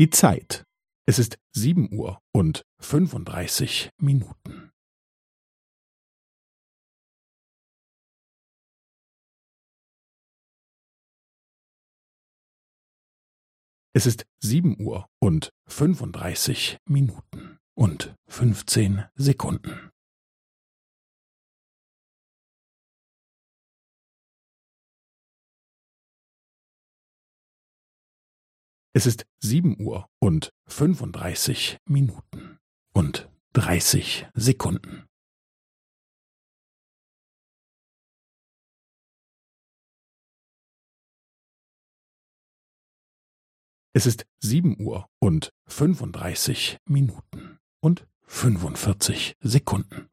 Die Zeit. Es ist sieben Uhr und fünfunddreißig Minuten. Es ist sieben Uhr und fünfunddreißig Minuten und fünfzehn Sekunden. Es ist sieben Uhr und fünfunddreißig Minuten und dreißig Sekunden. Es ist sieben Uhr und fünfunddreißig Minuten und fünfundvierzig Sekunden.